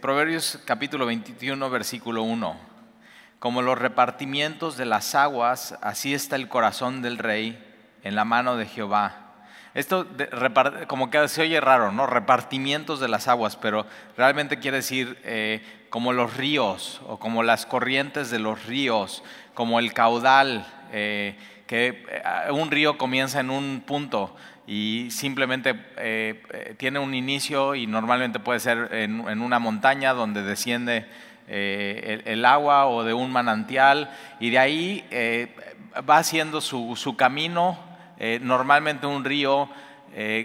Proverbios capítulo 21, versículo 1. Como los repartimientos de las aguas, así está el corazón del rey en la mano de Jehová. Esto como que se oye raro, ¿no? Repartimientos de las aguas, pero realmente quiere decir eh, como los ríos o como las corrientes de los ríos, como el caudal, eh, que eh, un río comienza en un punto y simplemente eh, eh, tiene un inicio y normalmente puede ser en, una montaña donde desciende eh, el, agua o de un manantial y de ahí va haciendo su, camino. normalmente un río,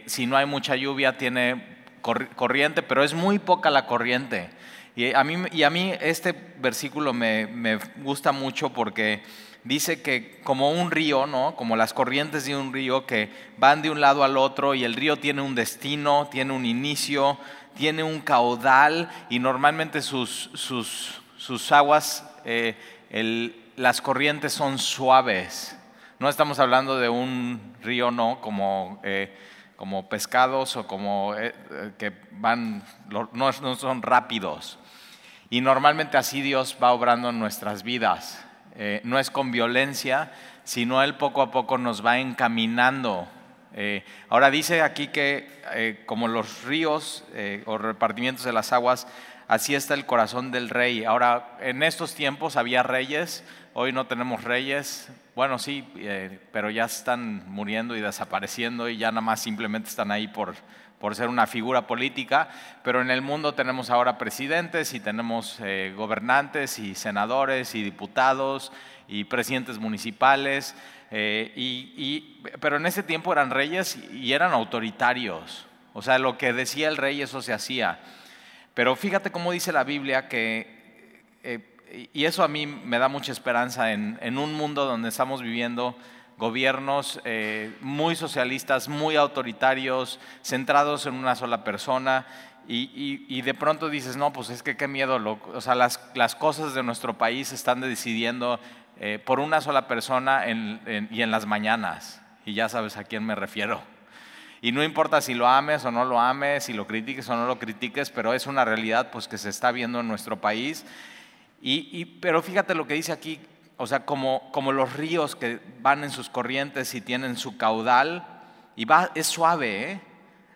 si no hay mucha lluvia, tiene corriente, pero es muy poca la corriente. Y a mí, y a mí este versículo me, me gusta mucho porque dice que como un río, ¿no? Como las corrientes de un río que van de un lado al otro y el río tiene un destino, tiene un inicio, tiene un caudal y normalmente sus, sus, sus aguas, eh, las corrientes son suaves. No estamos hablando de un río, no, como, eh, como pescados o como eh, que van, no, no son rápidos. Y normalmente así Dios va obrando en nuestras vidas. Eh, no es con violencia, sino Él poco a poco nos va encaminando. Eh, ahora dice aquí que eh, como los ríos o repartimientos de las aguas, así está el corazón del rey. Ahora, en estos tiempos había reyes, hoy no tenemos reyes. Bueno, sí, pero ya están muriendo y desapareciendo y ya nada más simplemente están ahí por, por ser una figura política, pero en el mundo tenemos ahora presidentes y tenemos eh, gobernantes y senadores y diputados y presidentes municipales, eh, y, pero en ese tiempo eran reyes y eran autoritarios, o sea, lo que decía el rey eso se hacía. Pero fíjate cómo dice la Biblia que, eh, y eso a mí me da mucha esperanza en, un mundo donde estamos viviendo gobiernos eh, muy socialistas, muy autoritarios, centrados en una sola persona. Y, de pronto dices, no, pues es que qué miedo, o sea, las, las, cosas de nuestro país están decidiendo eh, por una sola persona y en las mañanas. Y ya sabes a quién me refiero. Y no importa si lo ames o no lo ames, si lo critiques o no lo critiques, pero es una realidad pues, que se está viendo en nuestro país. Y, pero fíjate lo que dice aquí, o sea, como, como los ríos que van en sus corrientes y tienen su caudal, y va, es suave, ¿eh?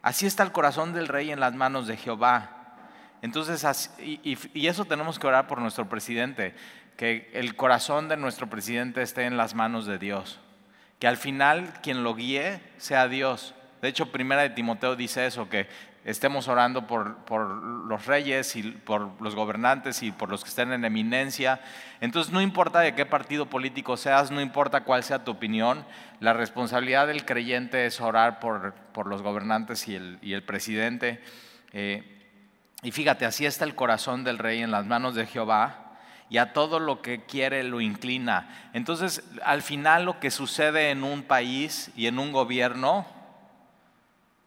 Así está el corazón del rey en las manos de Jehová. Entonces, y, y, eso tenemos que orar por nuestro presidente, que el corazón de nuestro presidente esté en las manos de Dios, que al final quien lo guíe sea Dios. De hecho, primera de Timoteo dice eso, que estemos orando por, los reyes y por los gobernantes y por los que estén en eminencia. Entonces no importa de qué partido político seas, no importa cuál sea tu opinión, la responsabilidad del creyente es orar por, los gobernantes y el, presidente. Eh, y fíjate, así está el corazón del rey en las manos de Jehová y a todo lo que quiere lo inclina. Entonces, al final lo que sucede en un país y en un gobierno,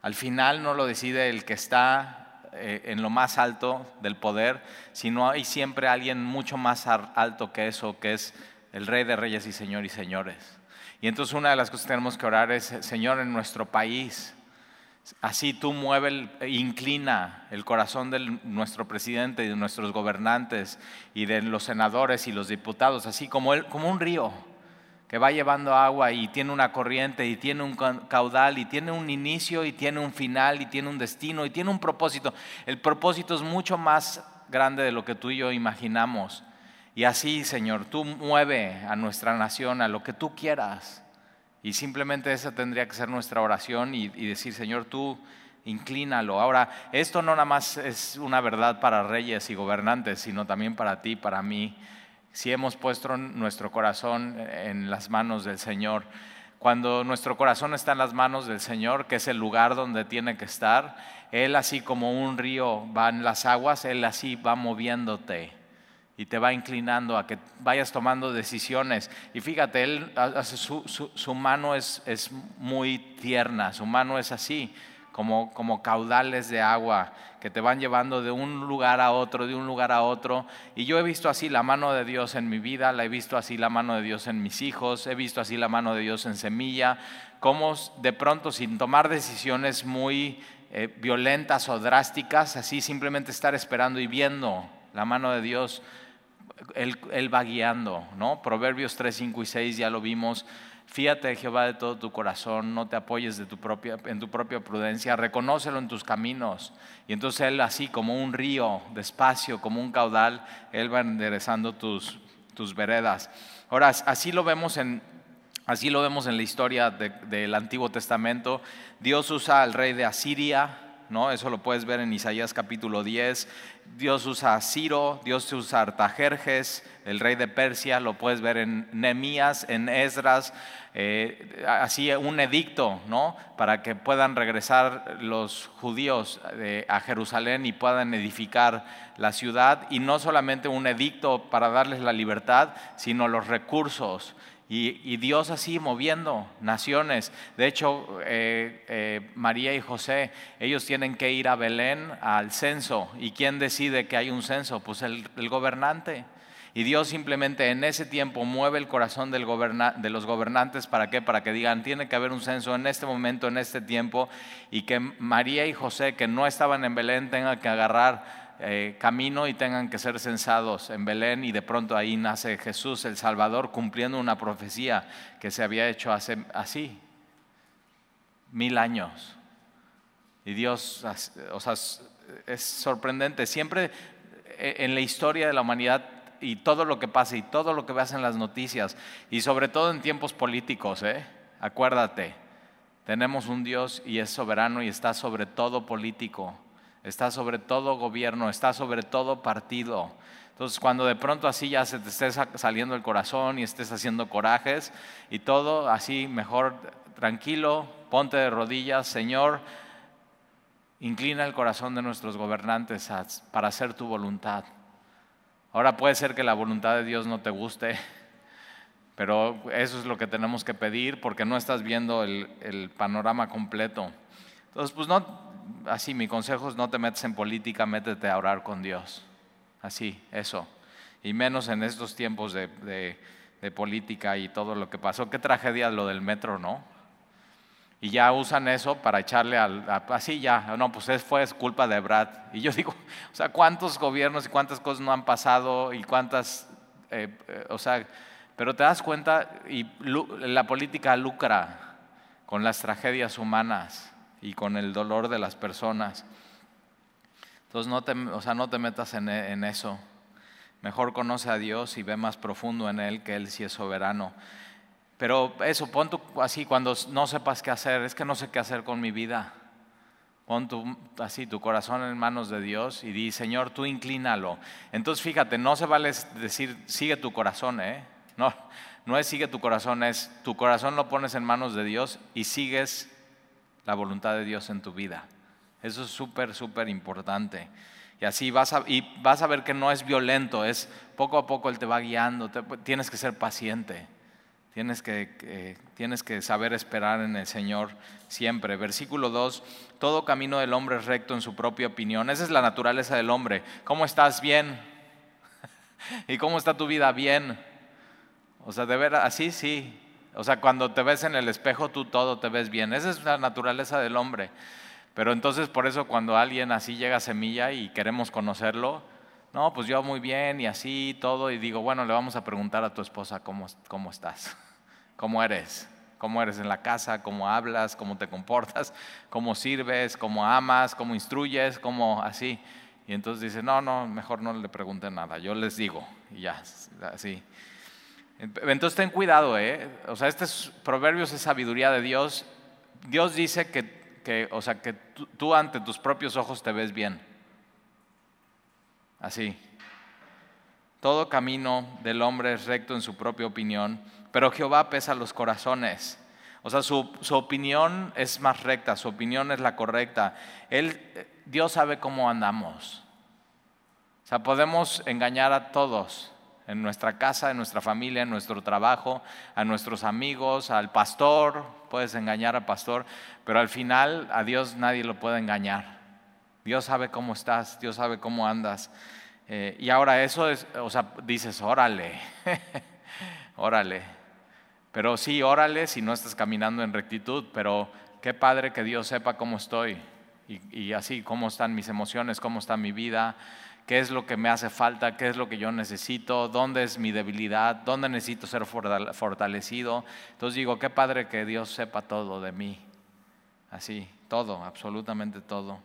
al final no lo decide el que está eh, en lo más alto del poder, sino hay siempre alguien mucho más alto que eso, que es el Rey de Reyes y Señor y Señores. Y entonces una de las cosas que tenemos que orar es, Señor, en nuestro país, así tú mueve, inclina el corazón de nuestro presidente y de nuestros gobernantes y de los senadores y los diputados, así como, como un río que va llevando agua y tiene una corriente y tiene un caudal y tiene un inicio y tiene un final y tiene un destino y tiene un propósito. El propósito es mucho más grande de lo que tú y yo imaginamos. Y así, Señor, tú mueve a nuestra nación a lo que tú quieras. Y simplemente esa tendría que ser nuestra oración y, y decir, Señor, tú inclínalo. Ahora, esto no nada más es una verdad para reyes y gobernantes, sino también para ti, para mí si hemos puesto nuestro corazón en las manos del Señor. Cuando nuestro corazón está en las manos del Señor, que es el lugar donde tiene que estar, Él así como un río va en las aguas, Él así va moviéndote y te va inclinando a que vayas tomando decisiones. Y fíjate, Él, su, mano es, es muy tierna, su mano es así como, como caudales de agua que te van llevando de un lugar a otro, de un lugar a otro. Y yo he visto así la mano de Dios en mi vida, la he visto así la mano de Dios en mis hijos, he visto así la mano de Dios en semilla, como de pronto sin tomar decisiones muy eh, violentas o drásticas, así simplemente estar esperando y viendo la mano de Dios. Él, él va guiando, ¿no? Proverbios 3, 5 y 6 ya lo vimos. Fíate de Jehová de todo tu corazón, no te apoyes de tu propia, en tu propia prudencia, reconócelo en tus caminos. Y entonces Él así como un río, despacio, como un caudal, Él va enderezando tus, tus veredas. Ahora, así lo vemos en, así lo vemos en la historia del Antiguo Testamento. Dios usa al rey de Asiria, ¿no? Eso lo puedes ver en Isaías capítulo 10. Dios usa a Ciro, Dios usa a Artajerjes, el rey de Persia, lo puedes ver en Nehemías, en Esdras, eh, así un edicto, ¿no? Para que puedan regresar los judíos eh, a Jerusalén y puedan edificar la ciudad. Y no solamente un edicto para darles la libertad, sino los recursos y, Dios así moviendo naciones. De hecho, eh, eh, María y José, ellos tienen que ir a Belén al censo. ¿Y quién decide que hay un censo? Pues el, gobernante. Y Dios simplemente en ese tiempo mueve el corazón de los gobernantes para qué? Para que digan, tiene que haber un censo en este momento, en este tiempo, y que María y José, que no estaban en Belén, tengan que agarrar eh, camino y tengan que ser censados en Belén y de pronto ahí nace Jesús el Salvador cumpliendo una profecía que se había hecho hace así, mil años. Y Dios, o sea, es sorprendente, siempre eh, en la historia de la humanidad y todo lo que pasa y todo lo que ves en las noticias y sobre todo en tiempos políticos, ¿eh? acuérdate, tenemos un Dios y es soberano y está sobre todo político está sobre todo gobierno, está sobre todo partido. Entonces, cuando de pronto así ya se te esté saliendo el corazón y estés haciendo corajes y todo, así mejor tranquilo, ponte de rodillas, Señor, inclina el corazón de nuestros gobernantes para hacer tu voluntad. Ahora puede ser que la voluntad de Dios no te guste, pero eso es lo que tenemos que pedir porque no estás viendo el, el panorama completo. Entonces, pues no, así mi consejo es no te metes en política, métete a orar con Dios. Así, eso. Y menos en estos tiempos de, política y todo lo que pasó. Qué tragedia lo del metro, ¿no? Y ya usan eso para echarle al... así ya, no, pues es, fue culpa de Brad. Y yo digo, o sea, ¿cuántos gobiernos y cuántas cosas no han pasado y cuántas... Eh, eh, o sea, pero te das cuenta y la política lucra con las tragedias humanas y con el dolor de las personas. Entonces no te, o sea, no te metas en, en eso. Mejor conoce a Dios y ve más profundo en Él, que Él sí es soberano. Pero eso, pon tu, así cuando no sepas qué hacer, es que no sé qué hacer con mi vida. Pon tu, así tu corazón en manos de Dios y di, Señor, tú inclínalo. Entonces fíjate, no se vale decir, sigue tu corazón, ¿eh? No, no es sigue tu corazón, es tu corazón lo pones en manos de Dios y sigues la voluntad de Dios en tu vida. Eso es súper, súper importante. Y así vas a, y vas a ver que no es violento, es poco a poco Él te va guiando. tienes que ser paciente, tienes que, tienes que saber esperar en el Señor siempre. Versículo 2, todo camino del hombre es recto en su propia opinión. Esa es la naturaleza del hombre. ¿Cómo estás? Bien. ¿Y cómo está tu vida? Bien. O sea, de ver así, sí. O sea, cuando te ves en el espejo, tú todo te ves bien. Esa es la naturaleza del hombre. Pero entonces por eso cuando alguien así llega a semilla y queremos conocerlo, no, pues yo muy bien y así todo, y digo, bueno, le vamos a preguntar a tu esposa cómo, cómo estás, cómo eres, cómo eres en la casa, cómo hablas, cómo te comportas, cómo sirves, cómo amas, cómo instruyes, cómo así. Y entonces dice, no, no, mejor no le pregunte nada, yo les digo, y ya, así. Entonces ten cuidado, ¿eh? O sea, este es, Proverbios es sabiduría de Dios. Dios dice que, o sea, que tú, ante tus propios ojos te ves bien. Así. Todo camino del hombre es recto en su propia opinión, pero Jehová pesa los corazones. O sea, su, su, opinión es más recta, su opinión es la correcta. Él, Dios sabe cómo andamos. O sea, podemos engañar a todos, en nuestra casa, en nuestra familia, en nuestro trabajo, a nuestros amigos, al pastor, puedes engañar al pastor, pero al final a Dios nadie lo puede engañar. Dios sabe cómo estás, Dios sabe cómo andas. Eh, y ahora eso es, o sea, dices, órale, órale. Pero sí, órale si no estás caminando en rectitud, pero qué padre que Dios sepa cómo estoy y, así, cómo están mis emociones, cómo está mi vida, qué es lo que me hace falta, qué es lo que yo necesito, dónde es mi debilidad, dónde necesito ser fortalecido. Entonces digo, qué padre que Dios sepa todo de mí. Así, todo, absolutamente todo.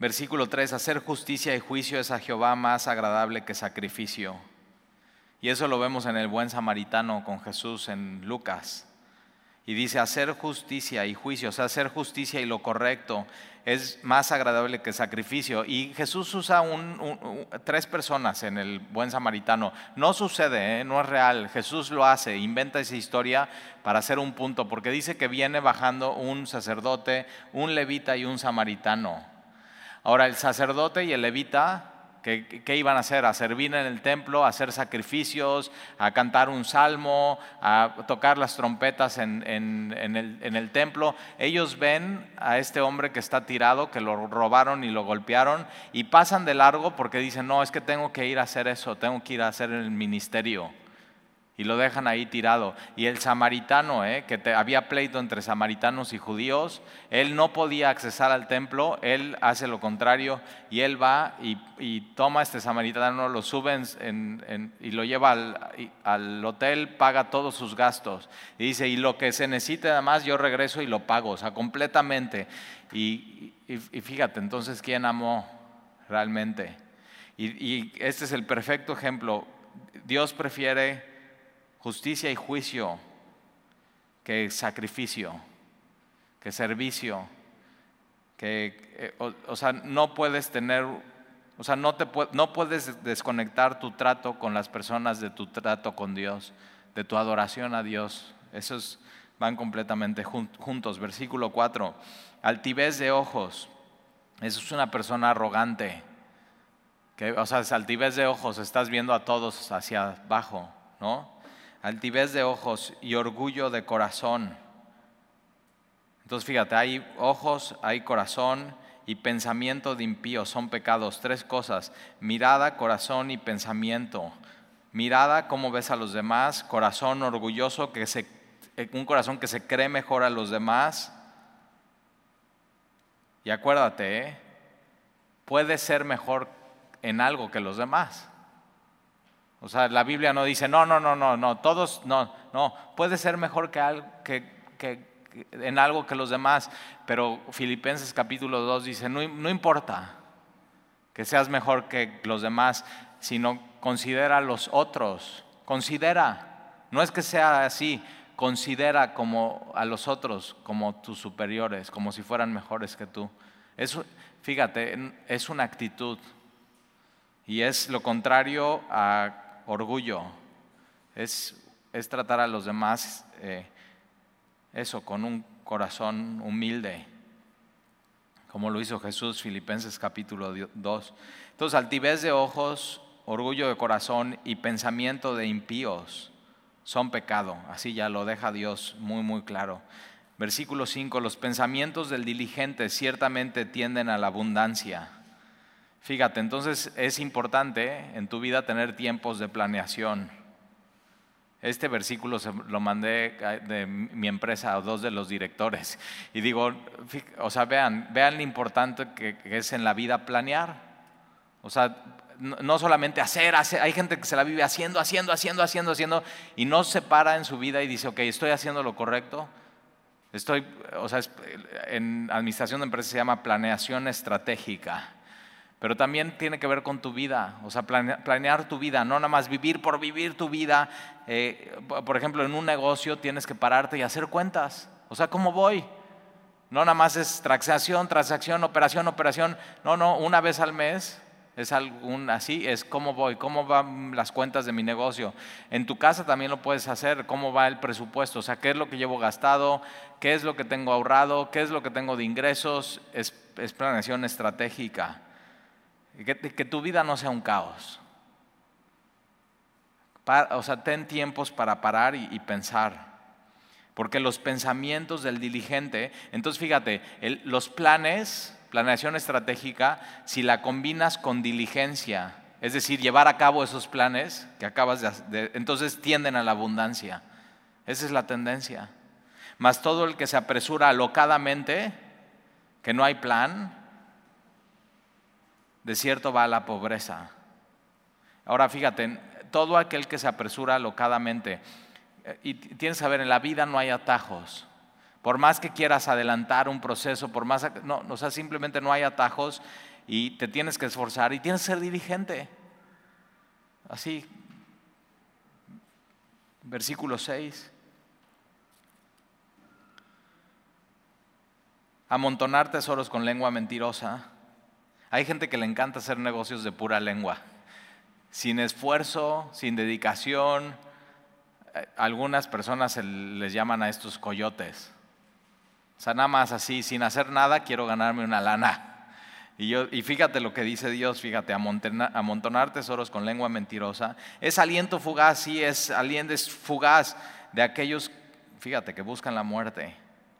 Versículo 3, hacer justicia y juicio es a Jehová más agradable que sacrificio. Y eso lo vemos en el buen samaritano con Jesús en Lucas. Y dice, hacer justicia y juicio, o sea, hacer justicia y lo correcto es más agradable que sacrificio. Y Jesús usa tres personas en el buen samaritano. No sucede, ¿eh? no es real. Jesús lo hace, inventa esa historia para hacer un punto, porque dice que viene bajando un sacerdote, un levita y un samaritano. Ahora, el sacerdote y el levita ¿Qué, iban a hacer? A servir en el templo, a hacer sacrificios, a cantar un salmo, a tocar las trompetas en, el, en, el, templo. Ellos ven a este hombre que está tirado, que lo robaron y lo golpearon, y pasan de largo porque dicen, no, es que tengo que ir a hacer eso, tengo que ir a hacer el ministerio y lo dejan ahí tirado. Y el samaritano, eh, que había pleito entre samaritanos y judíos, él no podía accesar al templo, él hace lo contrario y él va y, toma a este samaritano, lo sube y lo lleva al, hotel, paga todos sus gastos. Y dice, y lo que se necesite además yo regreso y lo pago, o sea, completamente. Y, fíjate, entonces, ¿quién amó realmente? y este es el perfecto ejemplo. Dios prefiere justicia y juicio que sacrificio, que servicio, que, eh, o, sea, no puedes tener, o sea, no, te, no puedes desconectar tu trato con las personas de tu trato con Dios, de tu adoración a Dios. Esos van completamente juntos. Versículo 4, altivez de ojos. Eso es una persona arrogante. Que, o sea, altivez de ojos, estás viendo a todos hacia abajo, ¿no? Altivez de ojos y orgullo de corazón. Entonces fíjate, hay ojos, hay corazón y pensamiento de impío, son pecados. Tres cosas, mirada, corazón y pensamiento. Mirada, cómo ves a los demás, corazón orgulloso, que se, un corazón que se cree mejor a los demás. Y acuérdate, ¿eh? puede ser mejor en algo que los demás. O sea, la Biblia no dice, no, no, no, no, no, todos, no, no, puede ser mejor que, en algo que los demás, pero Filipenses capítulo 2 dice, no, no importa que seas mejor que los demás, sino considera a los otros, considera, no es que sea así, considera como a los otros como tus superiores, como si fueran mejores que tú. Eso, fíjate, es una actitud y es lo contrario a orgullo, es, es tratar a los demás eh, eso, con un corazón humilde, como lo hizo Jesús, Filipenses capítulo 2. Entonces, altivez de ojos, orgullo de corazón y pensamiento de impíos son pecado. Así ya lo deja Dios muy, muy claro. Versículo 5, los pensamientos del diligente ciertamente tienden a la abundancia Fíjate, entonces es importante en tu vida tener tiempos de planeación. Este versículo se lo mandé de mi empresa a dos de los directores. Y digo, o sea, vean, vean lo importante que, es en la vida planear. O sea, no solamente hacer, hay gente que se la vive haciendo, haciendo, haciendo, haciendo, haciendo, y no se para en su vida y dice, ok, estoy haciendo lo correcto. Estoy, o sea, en administración de empresas se llama planeación estratégica pero también tiene que ver con tu vida, o sea, planear, tu vida, no nada más vivir por vivir tu vida. Eh, por ejemplo, en un negocio tienes que pararte y hacer cuentas, o sea, ¿cómo voy? No nada más es transacción, transacción, operación, operación, no, no, una vez al mes es algún así, es cómo voy, cómo van las cuentas de mi negocio. En tu casa también lo puedes hacer, cómo va el presupuesto, o sea, qué es lo que llevo gastado, qué es lo que tengo ahorrado, qué es lo que tengo de ingresos, es, es planeación estratégica. Que, tu vida no sea un caos. o sea, ten tiempos para parar y, pensar. Porque los pensamientos del diligente, entonces fíjate, los planes, planeación estratégica, si la combinas con diligencia, es decir, llevar a cabo esos planes que acabas de, entonces tienden a la abundancia. Esa es la tendencia. Mas todo el que se apresura alocadamente que no hay plan, de cierto va a la pobreza. Ahora fíjate, todo aquel que se apresura locadamente, eh, y tienes que saber, en la vida no hay atajos. Por más que quieras adelantar un proceso, por más, no, o sea, simplemente no hay atajos y te tienes que esforzar y tienes que ser dirigente. Así, versículo 6. Amontonar tesoros con lengua mentirosa. Hay gente que le encanta hacer negocios de pura lengua, sin esfuerzo, sin dedicación. Eh, algunas personas les llaman a estos coyotes. O sea, nada más así, sin hacer nada, quiero ganarme una lana. Y, yo, y fíjate lo que dice Dios, fíjate, amontonar, tesoros con lengua mentirosa. Es aliento fugaz, sí, es aliento fugaz de aquellos, fíjate, que buscan la muerte.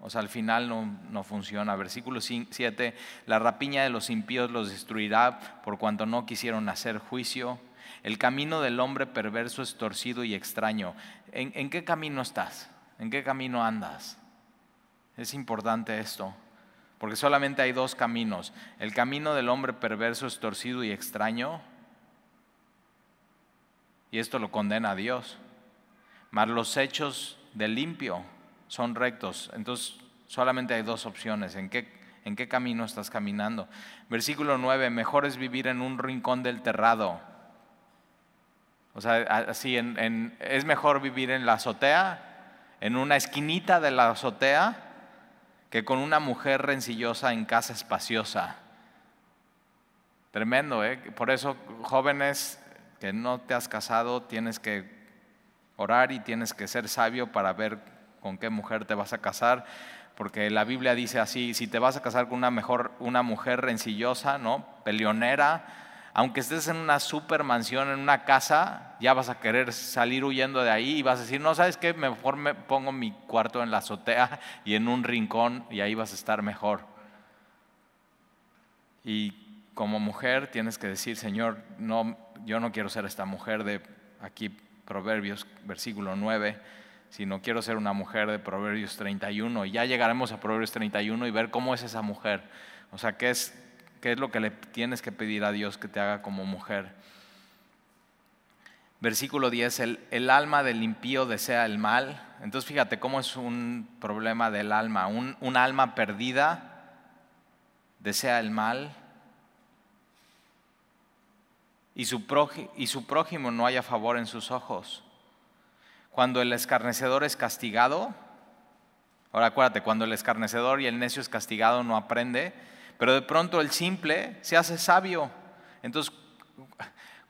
O sea, al final no, no, funciona. Versículo 7, la rapiña de los impíos los destruirá por cuanto no quisieron hacer juicio. El camino del hombre perverso es torcido y extraño. en qué camino estás? ¿En qué camino andas? Es importante esto. Porque solamente hay dos caminos. El camino del hombre perverso es torcido y extraño. Y esto lo condena a Dios. Mas los hechos del limpio son rectos. Entonces solamente hay dos opciones. ¿En qué, camino estás caminando? Versículo 9. Mejor es vivir en un rincón del terrado. O sea, así es mejor vivir en la azotea, en una esquinita de la azotea, que con una mujer rencillosa en casa espaciosa. Tremendo, ¿eh? Por eso, jóvenes que no te has casado, tienes que orar y tienes que ser sabio para ver con qué mujer te vas a casar, porque la Biblia dice así, si te vas a casar con una, mejor, una mujer rencillosa, ¿no? Peleonera, aunque estés en una super mansión, en una casa, ya vas a querer salir huyendo de ahí y vas a decir, no, ¿sabes qué? Mejor me pongo mi cuarto en la azotea y en un rincón y ahí vas a estar mejor. Y como mujer tienes que decir, Señor, no, yo no quiero ser esta mujer de aquí, Proverbios, versículo 9, sino quiero ser una mujer de Proverbios 31. Y ya llegaremos a Proverbios 31 y ver cómo es esa mujer. O sea, qué es ¿Qué es lo que le tienes que pedir a Dios que te haga como mujer? Versículo 10, el, alma del impío desea el mal. Entonces fíjate cómo es un problema del alma. Un, alma perdida desea el mal y su, y su prójimo no haya favor en sus ojos. Cuando el escarnecedor es castigado, ahora acuérdate, cuando el escarnecedor y el necio es castigado no aprende, pero de pronto el simple se hace sabio. Entonces,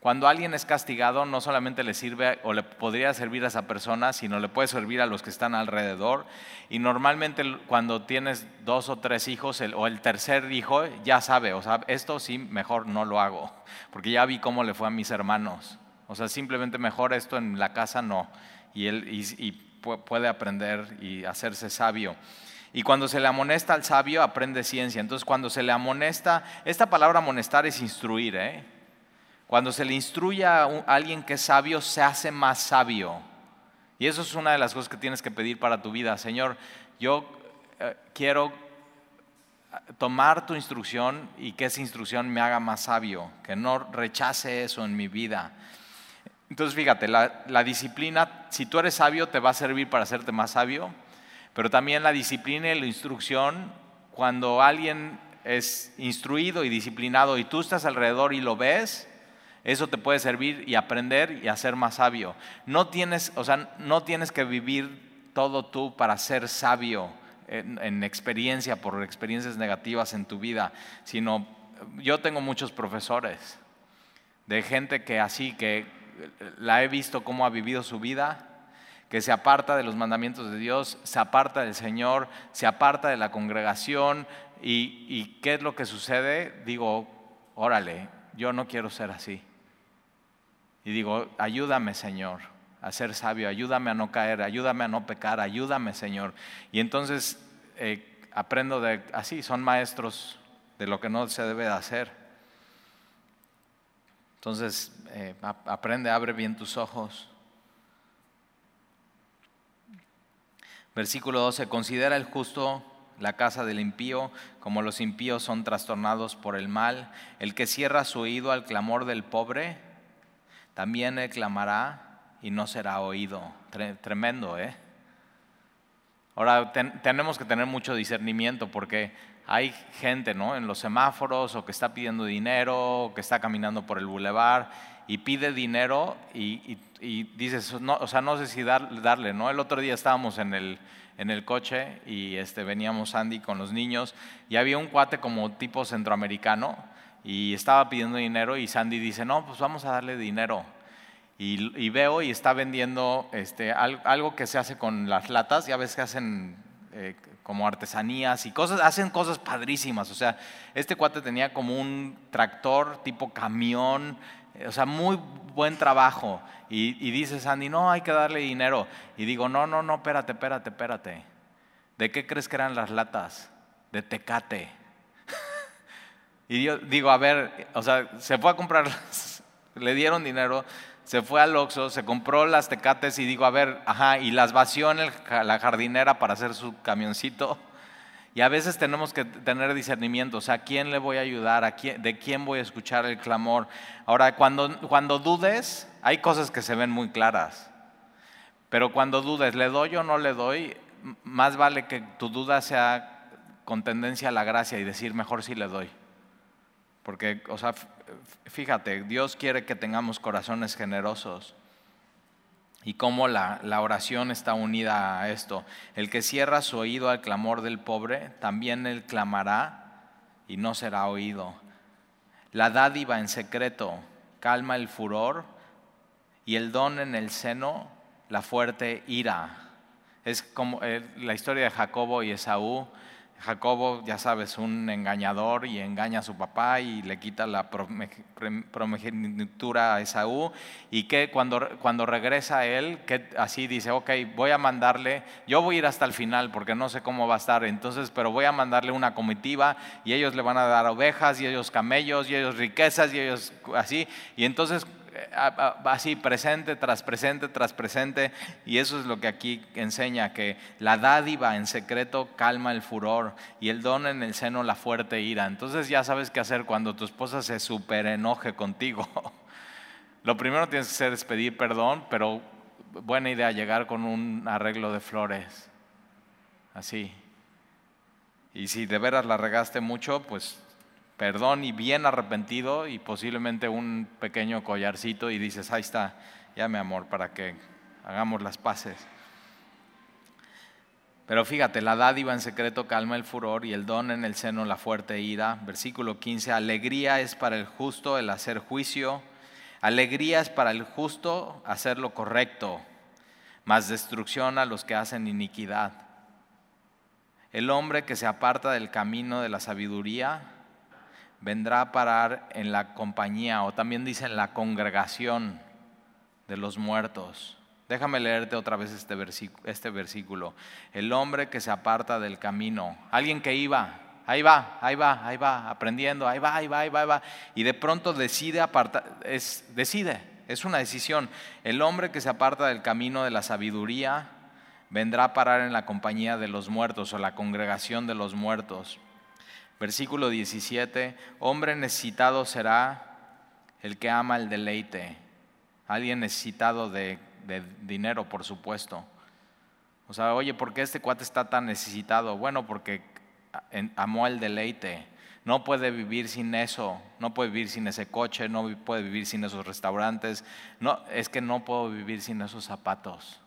cuando alguien es castigado, no solamente le sirve o le podría servir a esa persona, sino le puede servir a los que están alrededor. Y normalmente cuando tienes dos o tres hijos o el tercer hijo, ya sabe, o sea, esto sí, mejor no lo hago, porque ya vi cómo le fue a mis hermanos. O sea, simplemente mejor esto en la casa no. Y él y puede aprender y hacerse sabio. Y cuando se le amonesta al sabio, aprende ciencia. Entonces, cuando se le amonesta, esta palabra amonestar es instruir. ¿eh? Cuando se le instruye a alguien que es sabio, se hace más sabio. Y eso es una de las cosas que tienes que pedir para tu vida. Señor, yo eh, quiero eh, tomar tu instrucción y que esa instrucción me haga más sabio, que no rechace eso en mi vida. Entonces, fíjate, la, disciplina, si tú eres sabio, te va a servir para hacerte más sabio pero también la disciplina y la instrucción, cuando alguien es instruido y disciplinado y tú estás alrededor y lo ves, eso te puede servir y aprender y hacer más sabio. No tienes, o sea, no tienes que vivir todo tú para ser sabio en experiencia, por experiencias negativas en tu vida, sino yo tengo muchos profesores de gente que así, que la he visto cómo ha vivido su vida que se aparta de los mandamientos de Dios, se aparta del Señor, se aparta de la congregación. ¿Y, qué es lo que sucede? Digo, órale, yo no quiero ser así. Y digo, ayúdame Señor a ser sabio, ayúdame a no caer, ayúdame a no pecar, ayúdame Señor. Y entonces eh, aprendo de, así, son maestros de lo que no se debe de hacer. Entonces, eh, aprende, abre bien tus ojos. Versículo 12, considera el justo la casa del impío, como los impíos son trastornados por el mal. El que cierra su oído al clamor del pobre, también él clamará y no será oído. Tremendo, ¿eh? Ahora tenemos que tener mucho discernimiento porque hay gente, ¿no? En los semáforos o que está pidiendo dinero, o que está caminando por el bulevar y pide dinero y, dices, no, o sea, no sé si darle, ¿no? El otro día estábamos en el, en el coche y este, veníamos Andy con los niños y había un cuate como tipo centroamericano y estaba pidiendo dinero y Sandy dice, no, pues vamos a darle dinero. Y, veo y está vendiendo este, algo que se hace con las latas, ya ves que hacen eh, como artesanías y cosas, hacen cosas padrísimas. O sea, este cuate tenía como un tractor tipo camión, o sea, muy buen trabajo. Y, y dice Sandy, no, hay que darle dinero. Y digo, no, no, no, espérate, espérate, espérate. ¿De qué crees que eran las latas? De tecate. y yo digo, a ver, o sea, se fue a comprar, le dieron dinero, se fue al Oxxo, se compró las tecates y digo, a ver, ajá, y las vació en la jardinera para hacer su camioncito. Y a veces tenemos que tener discernimiento, o sea, ¿a quién le voy a ayudar? ¿A quién, ¿De quién voy a escuchar el clamor? Ahora, cuando, cuando dudes, hay cosas que se ven muy claras. Pero cuando dudes, ¿le doy o no le doy? Más vale que tu duda sea con tendencia a la gracia y decir, mejor sí le doy. Porque, o sea, fíjate, Dios quiere que tengamos corazones generosos y cómo la, oración está unida a esto. El que cierra su oído al clamor del pobre, también él clamará y no será oído. La dádiva en secreto calma el furor y el don en el seno la fuerte ira. Es como eh, la historia de Jacobo y Esaú Jacobo, ya sabes, un engañador y engaña a su papá y le quita la promogenitura a Esaú. Y que cuando, cuando regresa él, que así dice, ok, voy a mandarle, yo voy a ir hasta el final porque no sé cómo va a estar, entonces, pero voy a mandarle una comitiva y ellos le van a dar ovejas y ellos camellos y ellos riquezas y ellos así, y entonces así presente tras presente tras presente y eso es lo que aquí enseña que la dádiva en secreto calma el furor y el don en el seno la fuerte ira. Entonces ya sabes qué hacer cuando tu esposa se super enoje contigo. Lo primero tienes que hacer es pedir perdón pero buena idea llegar con un arreglo de flores. Así. Y si de veras la regaste mucho pues perdón y bien arrepentido y posiblemente un pequeño collarcito y dices, ahí está, ya mi amor, para que hagamos las paces. Pero fíjate, la dádiva en secreto calma el furor y el don en el seno la fuerte ira. Versículo 15, alegría es para el justo el hacer juicio, alegría es para el justo hacer lo correcto, más destrucción a los que hacen iniquidad. El hombre que se aparta del camino de la sabiduría vendrá a parar en la compañía, o también dicen la congregación de los muertos. Déjame leerte otra vez este versículo, este versículo. El hombre que se aparta del camino, alguien que iba, ahí va, ahí va, ahí va, aprendiendo, ahí va, ahí va, ahí va, ahí va, y de pronto decide apartar, es, decide, es una decisión. El hombre que se aparta del camino de la sabiduría vendrá a parar en la compañía de los muertos o la congregación de los muertos. Versículo 17, hombre necesitado será el que ama el deleite. Alguien necesitado de, dinero, por supuesto. O sea, oye, ¿por qué este cuate está tan necesitado? Bueno, porque amó el deleite. No puede vivir sin eso, no puede vivir sin ese coche, no puede vivir sin esos restaurantes. No, es que no puedo vivir sin esos zapatos.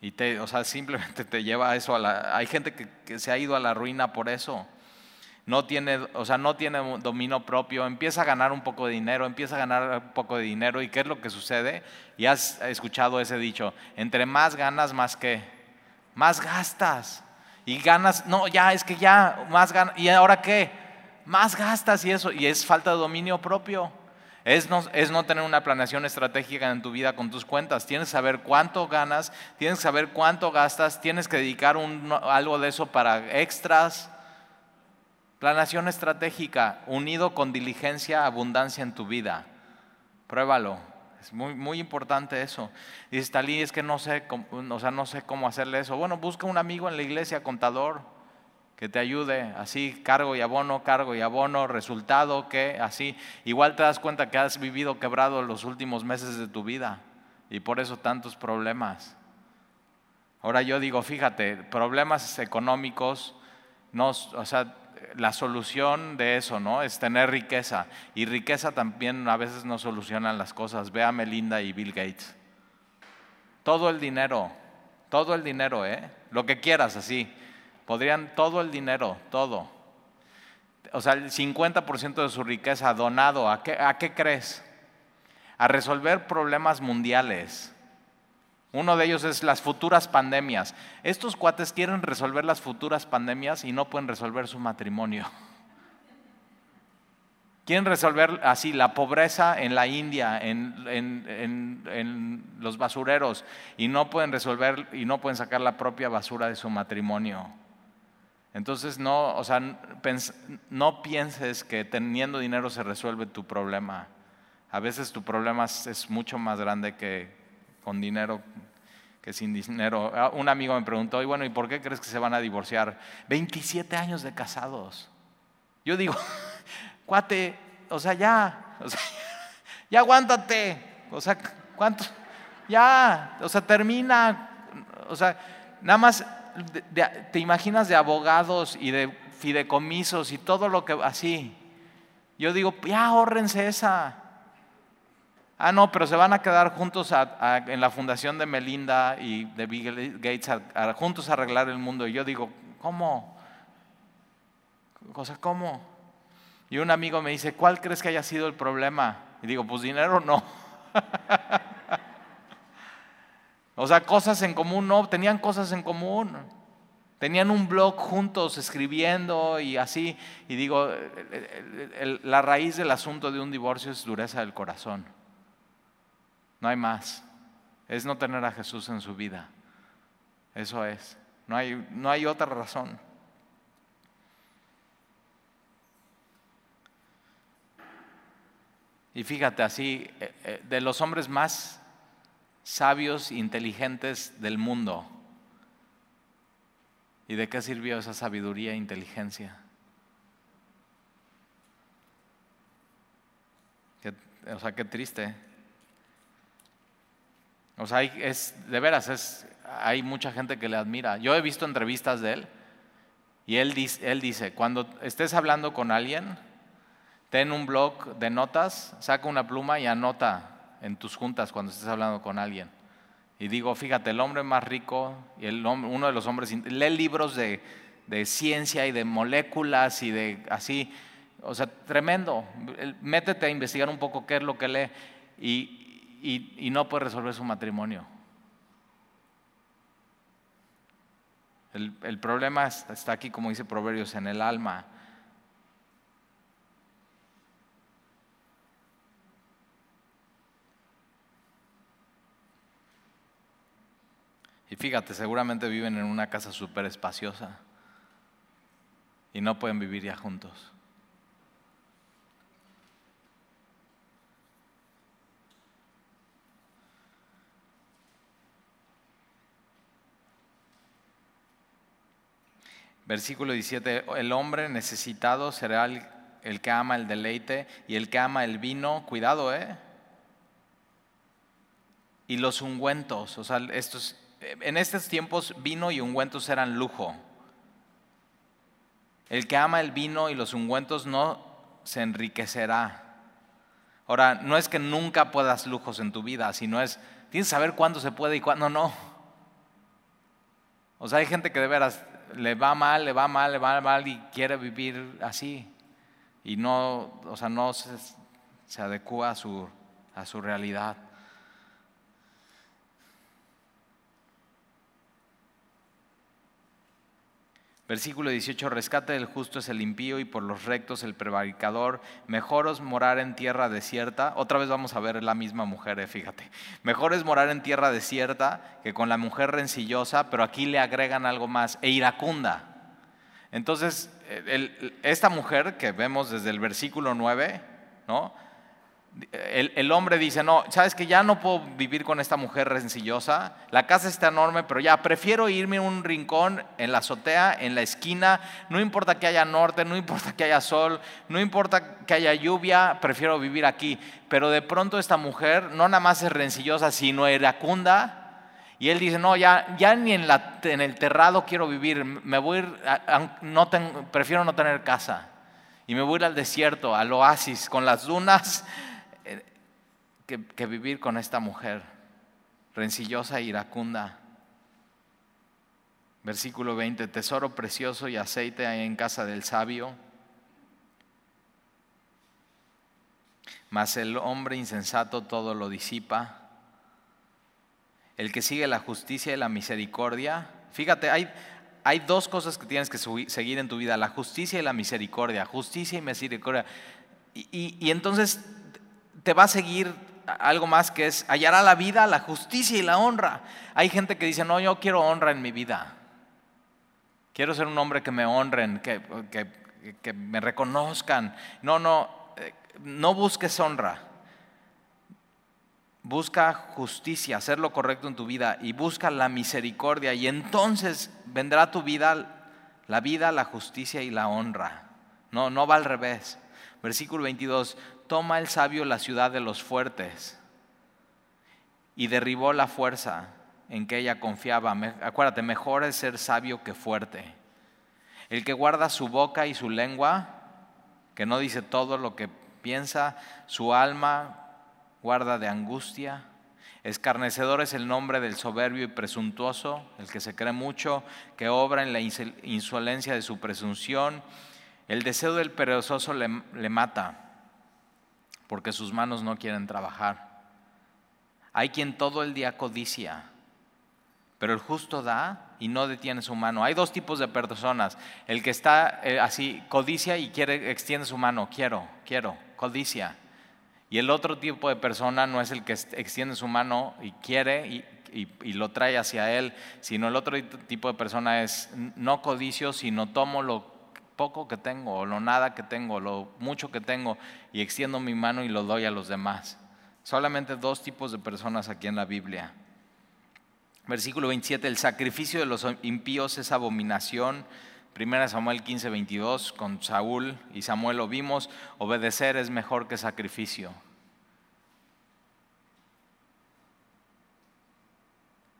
Y te, o sea, simplemente te lleva a eso a la. Hay gente que se ha ido a la ruina por eso no tiene, o sea, no tiene dominio propio, empieza a ganar un poco de dinero, empieza a ganar un poco de dinero y ¿qué es lo que sucede? Y has escuchado ese dicho, entre más ganas, más que, más gastas. Y ganas, no, ya, es que ya, más ganas, ¿y ahora qué? Más gastas y eso, y es falta de dominio propio. Es no, es no, tener una planeación estratégica en tu vida con tus cuentas. Tienes que saber cuánto ganas, tienes que saber cuánto gastas, tienes que dedicar algo de eso para extras. Planación estratégica, unido con diligencia, abundancia en tu vida. Pruébalo. Es muy, muy importante eso. Dice Talí, es que no sé, o sea, no sé cómo hacerle eso. Bueno, busca un amigo en la iglesia, contador. que te ayude, así cargo y abono, cargo y abono, resultado que así, igual te das cuenta que has vivido quebrado los últimos meses de tu vida y por eso tantos problemas. Ahora yo digo, fíjate, problemas económicos, no, o sea, la solución de eso, ¿no? Es tener riqueza. Y riqueza también a veces no solucionan las cosas. Ve a Melinda y Bill Gates. Todo el dinero, todo el dinero, ¿eh? Lo que quieras así. Podrían todo el dinero, todo. O sea, el 50% de su riqueza donado. ¿A ¿A qué crees? A resolver problemas mundiales. Uno de ellos es las futuras pandemias. Estos cuates quieren resolver las futuras pandemias y no pueden resolver su matrimonio. Quieren resolver así la pobreza en la India, en, los basureros, y no pueden resolver y no pueden sacar la propia basura de su matrimonio. Entonces no, o sea, no pienses que teniendo dinero se resuelve tu problema. A veces tu problema es mucho más grande que, con dinero que sin dinero. Ah, un amigo me preguntó, y bueno, ¿y por qué crees que se van a divorciar? 27 años de casados. Yo digo, cuate, o sea, ya, o sea, ya aguántate, o sea, ¿cuánto? Ya, o sea, termina, o sea, nada más te imaginas de abogados y de fideicomisos y todo lo que así. Yo digo, ya ahórrense esa. Ah, no, pero se van a quedar juntos en la fundación de Melinda y de Bill Gates, juntos a arreglar el mundo. Y yo digo, ¿cómo? O sea, ¿cómo? Y un amigo me dice, ¿cuál crees que haya sido el problema? Y digo, pues dinero no. o sea, cosas en común, no, tenían cosas en común. Tenían un blog juntos escribiendo y así. Y digo, la raíz del asunto de un divorcio es dureza del corazón. No hay más. Es no tener a Jesús en su vida. Eso es. No hay, no hay otra razón. Y fíjate así, eh, eh, de los hombres más sabios, inteligentes del mundo, ¿y de qué sirvió esa sabiduría e inteligencia? o sea, qué triste. O sea, es, de veras, es, hay mucha gente que le admira. Yo he visto entrevistas de él y él dice, él dice, cuando estés hablando con alguien, ten un blog de notas, saca una pluma y anota en tus juntas cuando estés hablando con alguien. Y digo, fíjate, el hombre más rico y el uno de los hombres, lee libros de, de ciencia y de moléculas y de así, o sea, tremendo. Métete a investigar un poco qué es lo que lee. Y, y, no puede resolver su matrimonio. El, el, problema está aquí, como dice Proverbios, en el alma. Y fíjate, seguramente viven en una casa súper espaciosa y no pueden vivir ya juntos. Versículo 17, el hombre necesitado será el, que ama el deleite y el que ama el vino, cuidado, ¿eh? Y los ungüentos, o sea, estos, en estos tiempos vino y ungüentos eran lujo. El que ama el vino y los ungüentos no se enriquecerá. Ahora, no es que nunca puedas lujos en tu vida, sino es, tienes que saber cuándo se puede y cuándo no. O sea, hay gente que de veras le va mal, le va mal, le va mal y quiere vivir así. Y no, o sea, no se, adecua a su, a su realidad. Versículo 18, rescate del justo es el impío y por los rectos el prevaricador. Mejor es morar en tierra desierta. Otra vez vamos a ver la misma mujer, eh, fíjate. Mejor es morar en tierra desierta que con la mujer rencillosa, pero aquí le agregan algo más, e iracunda. Entonces, esta mujer que vemos desde el versículo 9, ¿no? El, hombre dice, no, sabes que ya no puedo vivir con esta mujer rencillosa, la casa está enorme, pero ya prefiero irme a un rincón en la azotea, en la esquina, no importa que haya norte, no importa que haya sol, no importa que haya lluvia, prefiero vivir aquí. Pero de pronto esta mujer no nada más es rencillosa, sino iracunda. Y él dice, no, ya, ya ni en, el terrado quiero vivir, me voy no prefiero no tener casa. Y me voy a ir al desierto, al oasis, con las dunas que, vivir con esta mujer, rencillosa e iracunda. Versículo 20, tesoro precioso y aceite hay en casa del sabio. Mas el hombre insensato todo lo disipa. El que sigue la justicia y la misericordia. Fíjate, hay, hay dos cosas que tienes que seguir en tu vida, la justicia y la misericordia. Justicia y misericordia. Y, y entonces te va a seguir algo más que es hallará la vida, la justicia y la honra. Hay gente que dice, no, yo quiero honra en mi vida. Quiero ser un hombre que me honren, que, que, me reconozcan. No, no, eh, no busques honra. Busca justicia, hacer lo correcto en tu vida y busca la misericordia y entonces vendrá a tu vida la vida, la justicia y la honra. No, no va al revés. Versículo 22, toma el sabio la ciudad de los fuertes y derribó la fuerza en que ella confiaba. Acuérdate, mejor es ser sabio que fuerte. El que guarda su boca y su lengua, que no dice todo lo que piensa, su alma guarda de angustia. Escarnecedor es el nombre del soberbio y presuntuoso, el que se cree mucho, que obra en la insolencia de su presunción. El deseo del perezoso le, le mata porque sus manos no quieren trabajar. Hay quien todo el día codicia, pero el justo da y no detiene su mano. Hay dos tipos de personas. El que está eh, así, codicia y quiere, extiende su mano, quiero, quiero, codicia. Y el otro tipo de persona no es el que extiende su mano y quiere y, lo trae hacia él, sino el otro tipo de persona es no codicio, sino tomo lo poco que tengo, o lo nada que tengo, lo mucho que tengo, y extiendo mi mano y lo doy a los demás. Solamente dos tipos de personas aquí en la Biblia. Versículo 27, el sacrificio de los impíos es abominación. Primera Samuel 15, 22, con Saúl y Samuel lo vimos, obedecer es mejor que sacrificio.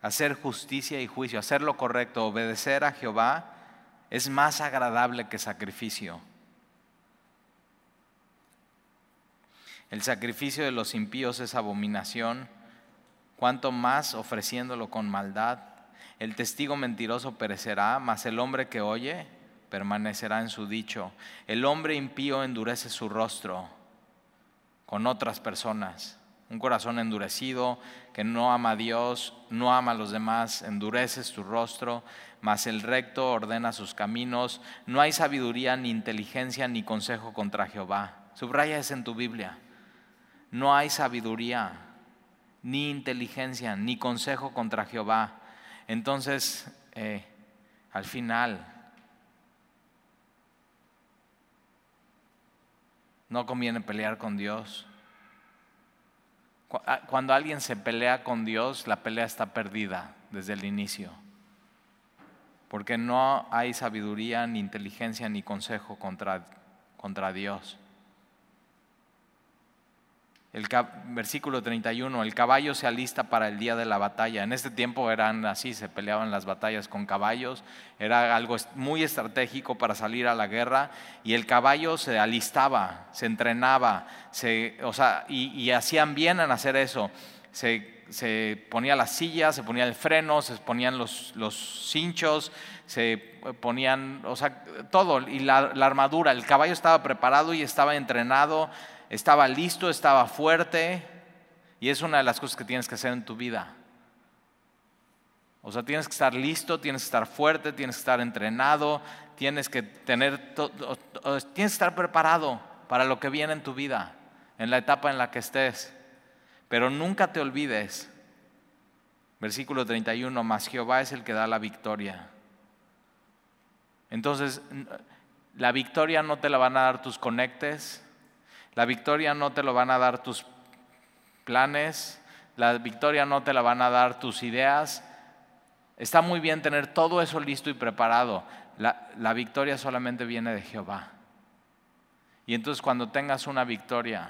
Hacer justicia y juicio, hacer lo correcto, obedecer a Jehová es más agradable que sacrificio. El sacrificio de los impíos es abominación, cuanto más ofreciéndolo con maldad. El testigo mentiroso perecerá, mas el hombre que oye permanecerá en su dicho. El hombre impío endurece su rostro con otras personas. Un corazón endurecido que no ama a Dios, no ama a los demás, endureces tu rostro mas el recto ordena sus caminos. No hay sabiduría, ni inteligencia, ni consejo contra Jehová. Subraya en tu Biblia. No hay sabiduría, ni inteligencia, ni consejo contra Jehová. Entonces, eh, al final, no conviene pelear con Dios. Ah, cuando alguien se pelea con Dios, la pelea está perdida desde el inicio porque no hay sabiduría, ni inteligencia, ni consejo contra, contra Dios. El versículo 31, el caballo se alista para el día de la batalla. En este tiempo eran así, se peleaban las batallas con caballos, era algo muy estratégico para salir a la guerra y el caballo se alistaba, se entrenaba, se, o sea, y, hacían bien en hacer eso. Se se ponía la silla, se ponía el freno, se ponían los, los cinchos, se ponían, o sea, todo, y la, la, armadura. El caballo estaba preparado y estaba entrenado, estaba listo, estaba fuerte, y es una de las cosas que tienes que hacer en tu vida. O sea, tienes que estar listo, tienes que estar fuerte, tienes que estar entrenado, tienes que tener, tienes que estar preparado para lo que viene en tu vida, en la etapa en la que estés. Pero nunca te olvides, versículo 31, más Jehová es el que da la victoria. Entonces, la victoria no te la van a dar tus conectes, La victoria no te lo van a dar tus planes, la victoria no te la van a dar tus ideas. Está muy bien tener todo eso listo y preparado. La, la victoria solamente viene de Jehová. Y entonces cuando tengas una victoria,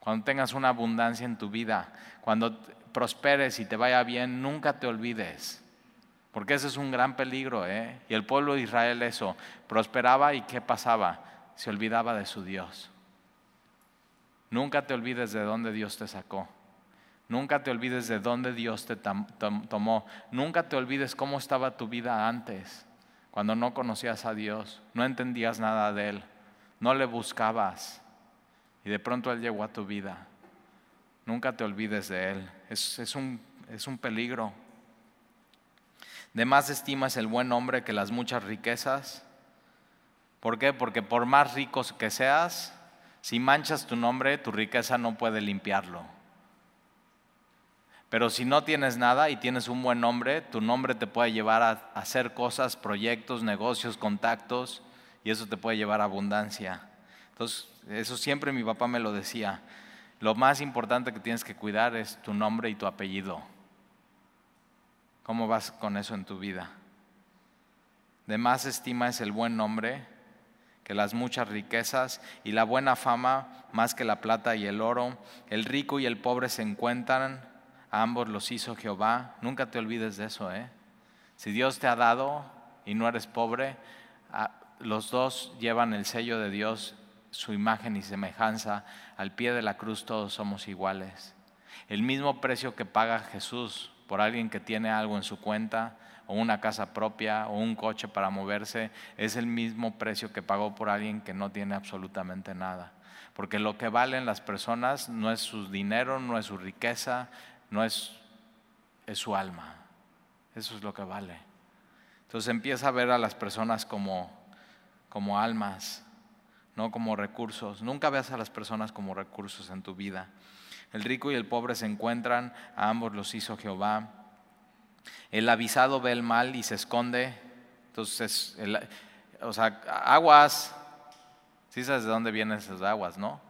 cuando tengas una abundancia en tu vida, cuando prosperes y te vaya bien, nunca te olvides. Porque ese es un gran peligro. ¿eh? Y el pueblo de Israel eso, prosperaba y ¿qué pasaba? Se olvidaba de su Dios. Nunca te olvides de dónde Dios te sacó. Nunca te olvides de dónde Dios te tomó. Nunca te olvides cómo estaba tu vida antes, cuando no conocías a Dios, no entendías nada de Él, no le buscabas y de pronto Él llegó a tu vida. Nunca te olvides de Él. Es, un, es un peligro. De más estima es el buen hombre que las muchas riquezas. ¿Por qué? Porque por más ricos que seas, si manchas tu nombre, tu riqueza no puede limpiarlo. Pero si no tienes nada y tienes un buen nombre, tu nombre te puede llevar a hacer cosas, proyectos, negocios, contactos, y eso te puede llevar a abundancia. Entonces, eso siempre mi papá me lo decía. Lo más importante que tienes que cuidar es tu nombre y tu apellido. ¿Cómo vas con eso en tu vida? De más estima es el buen nombre que las muchas riquezas y la buena fama más que la plata y el oro. El rico y el pobre se encuentran, ambos los hizo Jehová. Nunca te olvides de eso, ¿eh? Si Dios te ha dado y no eres pobre, los dos llevan el sello de Dios su imagen y semejanza, al pie de la cruz todos somos iguales. El mismo precio que paga Jesús por alguien que tiene algo en su cuenta, o una casa propia, o un coche para moverse, es el mismo precio que pagó por alguien que no tiene absolutamente nada. Porque lo que valen las personas no es su dinero, no es su riqueza, no es, es su alma. Eso es lo que vale. Entonces empieza a ver a las personas como, como almas, no como recursos. Nunca veas a las personas como recursos en tu vida. El rico y el pobre se encuentran, a ambos los hizo Jehová. El avisado ve el mal y se esconde. Entonces, o sea, aguas, sí sabes de dónde vienen esas aguas, ¿no?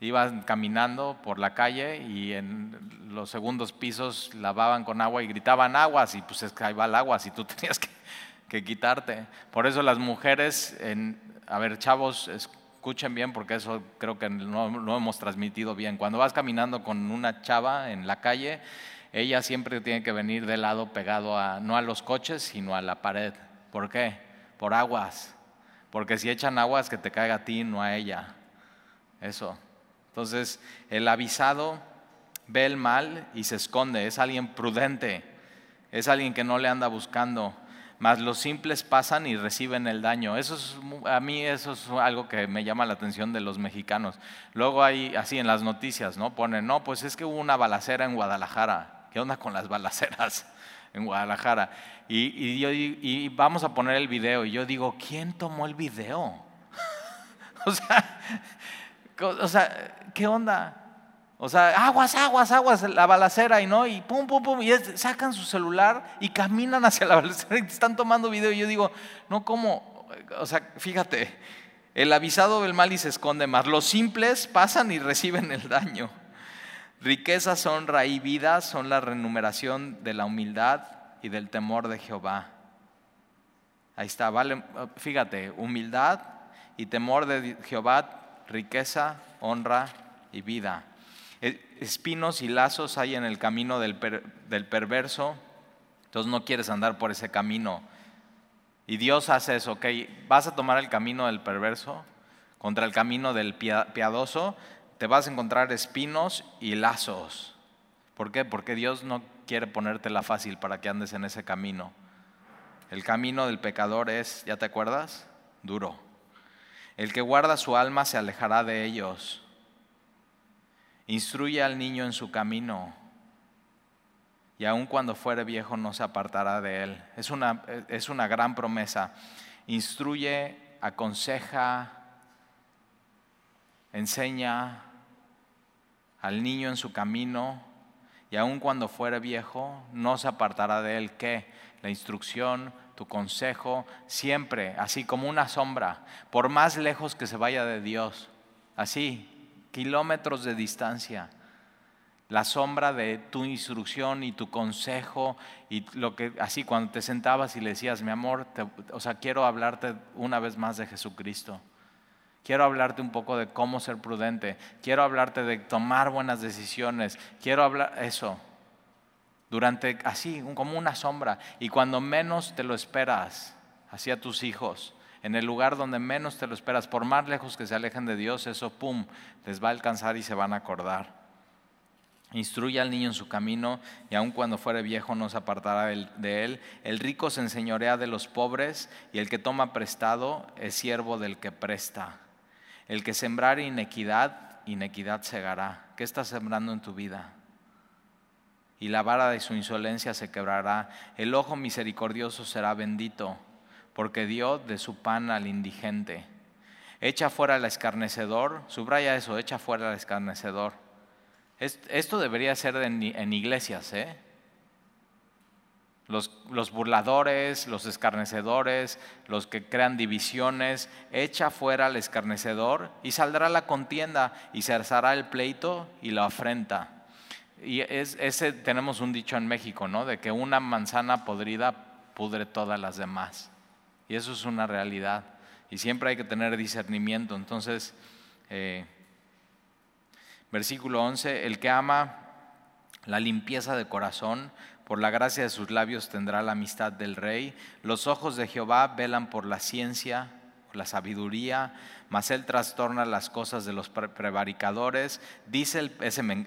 Iban caminando por la calle y en los segundos pisos lavaban con agua y gritaban aguas y pues es que ahí va el agua y tú tenías que, que quitarte. Por eso las mujeres en, a ver, chavos, escuchen bien porque eso creo que no lo hemos transmitido bien. Cuando vas caminando con una chava en la calle, ella siempre tiene que venir de lado pegado a, no a los coches, sino a la pared. ¿Por qué? Por aguas. Porque si echan aguas, que te caiga a ti, no a ella. Eso. Entonces, el avisado ve el mal y se esconde. Es alguien prudente. Es alguien que no le anda buscando mas los simples pasan y reciben el daño. Eso es, a mí eso es algo que me llama la atención de los mexicanos. Luego hay, así en las noticias, ¿no? Ponen, no, pues es que hubo una balacera en Guadalajara. ¿Qué onda con las balaceras en Guadalajara? Y, y vamos a poner el video. Y yo digo, ¿quién tomó el video? o, sea, o sea, ¿qué onda? O sea, aguas, aguas, aguas, la balacera y no, y pum, pum, pum, y sacan su celular y caminan hacia la balacera y están tomando video. Y yo digo, no, ¿cómo? O sea, fíjate, el avisado del mal y se esconde más. Los simples pasan y reciben el daño. Riquezas, honra y vida son la renumeración de la humildad y del temor de Jehová. Ahí está, vale, fíjate, humildad y temor de Jehová, riqueza, honra y vida. E, espinos y lazos hay en el camino del, perverso, entonces no quieres andar por ese camino. Y Dios hace eso, ok, vas a tomar el camino del perverso contra el camino del piadoso, te vas a encontrar espinos y lazos. ¿Por qué? Porque Dios no quiere ponértela fácil para que andes en ese camino. El camino del pecador es, ¿ya te acuerdas? Duro. El que guarda su alma se alejará de ellos. Instruye al niño en su camino y aun cuando fuere viejo no se apartará de él. Es una, es una gran promesa. Instruye, aconseja, enseña al niño en su camino y aun cuando fuere viejo no se apartará de él. ¿Qué? La instrucción, tu consejo, siempre, así como una sombra, por más lejos que se vaya de Dios, así, kilómetros de distancia. La sombra de tu instrucción y tu consejo y lo que así cuando te sentabas y le decías, mi amor, o sea, quiero hablarte una vez más de Jesucristo. Quiero hablarte un poco de cómo ser prudente. Quiero hablarte de tomar buenas decisiones. Quiero hablar eso. Durante así, como una sombra. Y cuando menos te lo esperas, hacia tus hijos, en el lugar donde menos te lo esperas, por más lejos que se alejen de Dios, eso, pum, les va a alcanzar y se van a acordar. Instruye al niño en su camino y aun cuando fuere viejo no se apartará de él. El rico se enseñorea de los pobres y el que toma prestado es siervo del que presta. El que sembrar inequidad, inequidad segará. ¿Qué estás sembrando en tu vida? Y la vara de su insolencia se quebrará. El ojo misericordioso será bendito porque dio de su pan al indigente. Echa fuera al escarnecedor, subraya eso, echa fuera al escarnecedor. Esto debería ser en iglesias, ¿eh? Los, burladores, los escarnecedores, los que crean divisiones, echa fuera al escarnecedor y saldrá la contienda y se el pleito y la afrenta. Y es, ese tenemos un dicho en México, ¿no? De que una manzana podrida pudre todas las demás. Y eso es una realidad. Y siempre hay que tener discernimiento. Entonces, eh, versículo 11, el que ama la limpieza de corazón, por la gracia de sus labios tendrá la amistad del rey. Los ojos de Jehová velan por la ciencia, por la sabiduría, mas él trastorna las cosas de los prevaricadores. Dice el,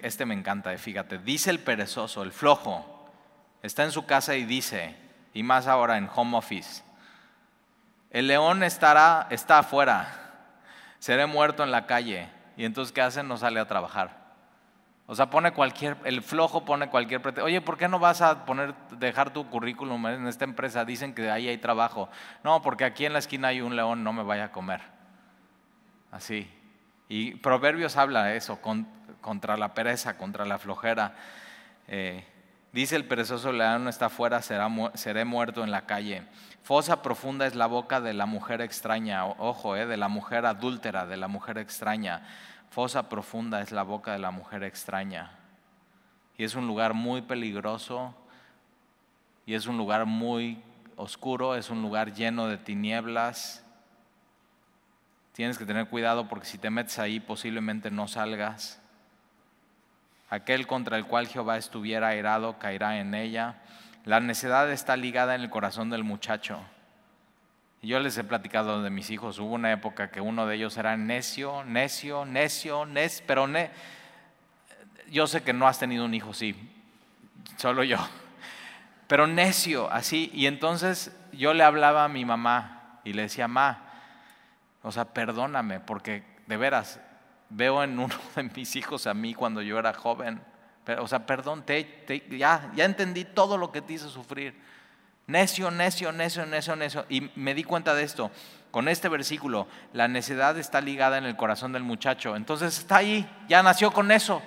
este me encanta, eh, fíjate, dice el perezoso, el flojo, está en su casa y dice, y más ahora en home office, el león estará, está afuera, seré muerto en la calle. Y entonces, ¿qué hace? No sale a trabajar. O sea, pone cualquier, el flojo pone cualquier pretexto. Oye, ¿por qué no vas a poner, dejar tu currículum en esta empresa? Dicen que ahí hay trabajo. No, porque aquí en la esquina hay un león, no me vaya a comer. Así. Y Proverbios habla eso, contra la pereza, contra la flojera. Eh, dice el perezoso león está afuera, será, seré muerto en la calle. Fosa profunda es la boca de la mujer extraña, ojo, eh, de la mujer adúltera, de la mujer extraña. Fosa profunda es la boca de la mujer extraña. Y es un lugar muy peligroso y es un lugar muy oscuro, es un lugar lleno de tinieblas. Tienes que tener cuidado porque si te metes ahí posiblemente no salgas. Aquel contra el cual Jehová estuviera airado caerá en ella. La necedad está ligada en el corazón del muchacho. Yo les he platicado de mis hijos, hubo una época que uno de ellos era necio, necio, necio, necio, pero yo sé que no has tenido un hijo, sí, solo yo, pero necio, así, y entonces yo le hablaba a mi mamá y le decía, ma, o sea, perdóname, porque de veras, veo en uno de mis hijos a mí cuando yo era joven, o sea, perdón, ya, ya entendí todo lo que te hice sufrir Necio, necio, necio, necio, necio. Y me di cuenta de esto. Con este versículo, la necedad está ligada en el corazón del muchacho. Entonces está ahí, ya nació con eso.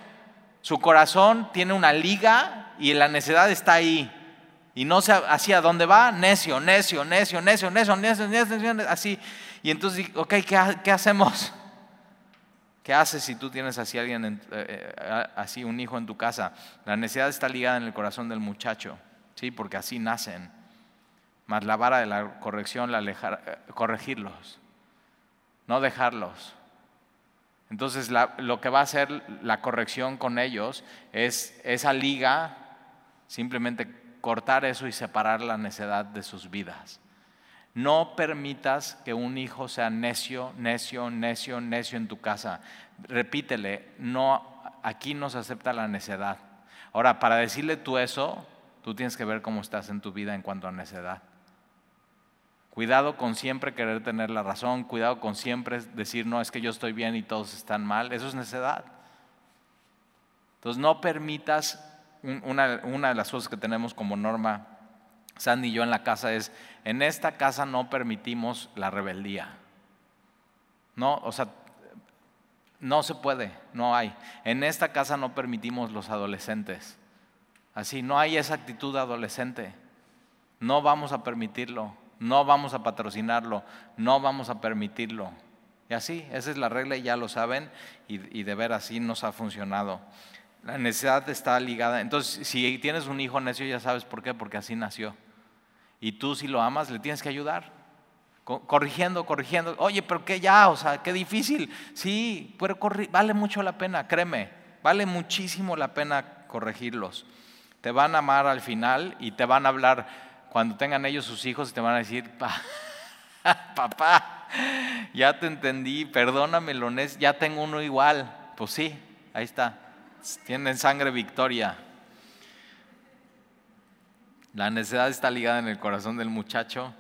Su corazón tiene una liga y la necedad está ahí. Y no sé hacia dónde va, necio, necio, necio, necio, necio, necio, necio, necio, así. Y entonces, ok, ¿qué, qué hacemos? ¿Qué haces si tú tienes así alguien, eh, eh, así un hijo en tu casa? La necedad está ligada en el corazón del muchacho, sí, porque así nacen más la vara de la corrección, la eh, corregirlos, no dejarlos. Entonces lo que va a hacer la corrección con ellos es esa liga, simplemente cortar eso y separar la necedad de sus vidas. No permitas que un hijo sea necio, necio, necio, necio en tu casa. Repítele, no, aquí no se acepta la necedad. Ahora, para decirle tú eso, tú tienes que ver cómo estás en tu vida en cuanto a necedad. Cuidado con siempre querer tener la razón, cuidado con siempre decir, no, es que yo estoy bien y todos están mal, eso es necedad. Entonces no permitas, una, una de las cosas que tenemos como norma, Sandy y yo en la casa es, en esta casa no permitimos la rebeldía. No, o sea, no se puede, no hay. En esta casa no permitimos los adolescentes. Así, no hay esa actitud adolescente. No vamos a permitirlo no vamos a patrocinarlo, no vamos a permitirlo. Y así, esa es la regla y ya lo saben y, y de ver así nos ha funcionado. La necesidad está ligada. Entonces, si tienes un hijo necio, ya sabes por qué, porque así nació. Y tú si lo amas, le tienes que ayudar. Corrigiendo, corrigiendo. Oye, pero qué ya, o sea, qué difícil. Sí, pero vale mucho la pena, créeme. Vale muchísimo la pena corregirlos. Te van a amar al final y te van a hablar cuando tengan ellos sus hijos y te van a decir, papá, ya te entendí, perdóname, ya tengo uno igual. Pues sí, ahí está. Tienen sangre victoria. La necesidad está ligada en el corazón del muchacho.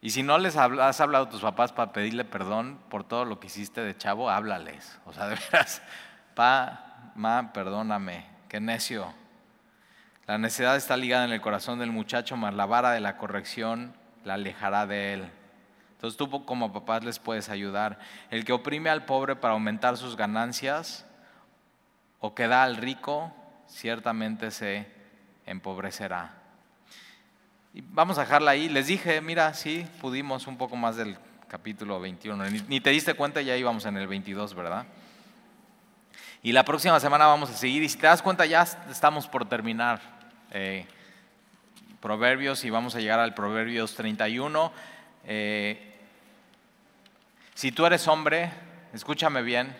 Y si no les has hablado a tus papás para pedirle perdón por todo lo que hiciste de chavo, háblales. O sea, de veras, pa, ma, perdóname, qué necio. La necesidad está ligada en el corazón del muchacho, mas la vara de la corrección la alejará de él. Entonces tú como papás les puedes ayudar. El que oprime al pobre para aumentar sus ganancias o que da al rico, ciertamente se empobrecerá. Y vamos a dejarla ahí. Les dije, mira, sí, pudimos un poco más del capítulo 21. Ni, te diste cuenta, ya íbamos en el 22, ¿verdad? Y la próxima semana vamos a seguir. Y si te das cuenta, ya estamos por terminar eh, Proverbios y vamos a llegar al Proverbios 31. Eh, si tú eres hombre, escúchame bien,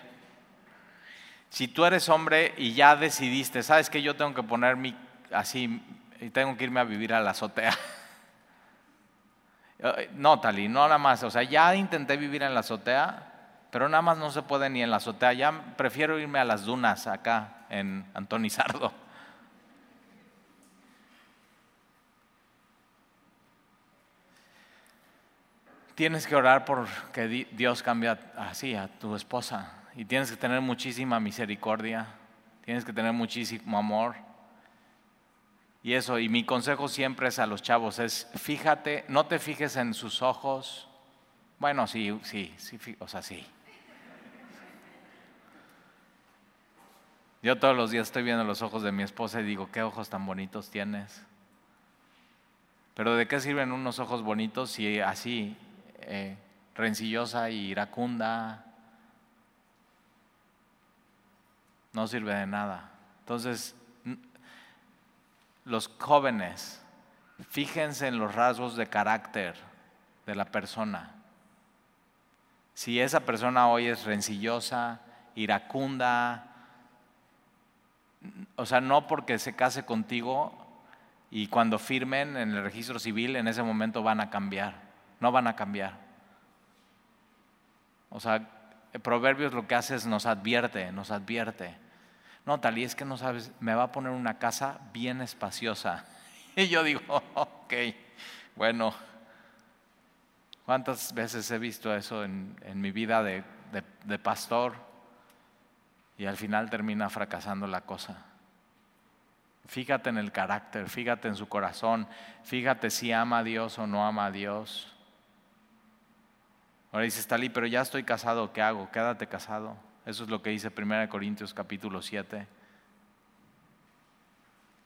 si tú eres hombre y ya decidiste, sabes que yo tengo que poner mi, así, y tengo que irme a vivir a la azotea. No, Tali, no nada más. O sea, ya intenté vivir en la azotea, pero nada más no se puede ni en la azotea. Ya prefiero irme a las dunas acá en Antonizardo. Tienes que orar por que Dios cambie así a tu esposa. Y tienes que tener muchísima misericordia. Tienes que tener muchísimo amor y eso, y mi consejo siempre es a los chavos, es fíjate, no te fijes en sus ojos. Bueno, sí, sí, sí, o sea, sí. Yo todos los días estoy viendo los ojos de mi esposa y digo, qué ojos tan bonitos tienes. Pero ¿de qué sirven unos ojos bonitos si así, eh, rencillosa y iracunda? No sirve de nada. Entonces, los jóvenes, fíjense en los rasgos de carácter de la persona. Si esa persona hoy es rencillosa, iracunda, o sea, no porque se case contigo y cuando firmen en el registro civil en ese momento van a cambiar, no van a cambiar. O sea, Proverbios lo que hace es nos advierte, nos advierte no, tal es que no sabes, me va a poner una casa bien espaciosa. Y yo digo, ok, bueno, ¿cuántas veces he visto eso en, mi vida de, de pastor? Y al final termina fracasando la cosa. Fíjate en el carácter, fíjate en su corazón, fíjate si ama a Dios o no ama a Dios. Ahora dices, Talí, pero ya estoy casado, ¿qué hago? Quédate casado. Eso es lo que dice 1 Corintios capítulo 7.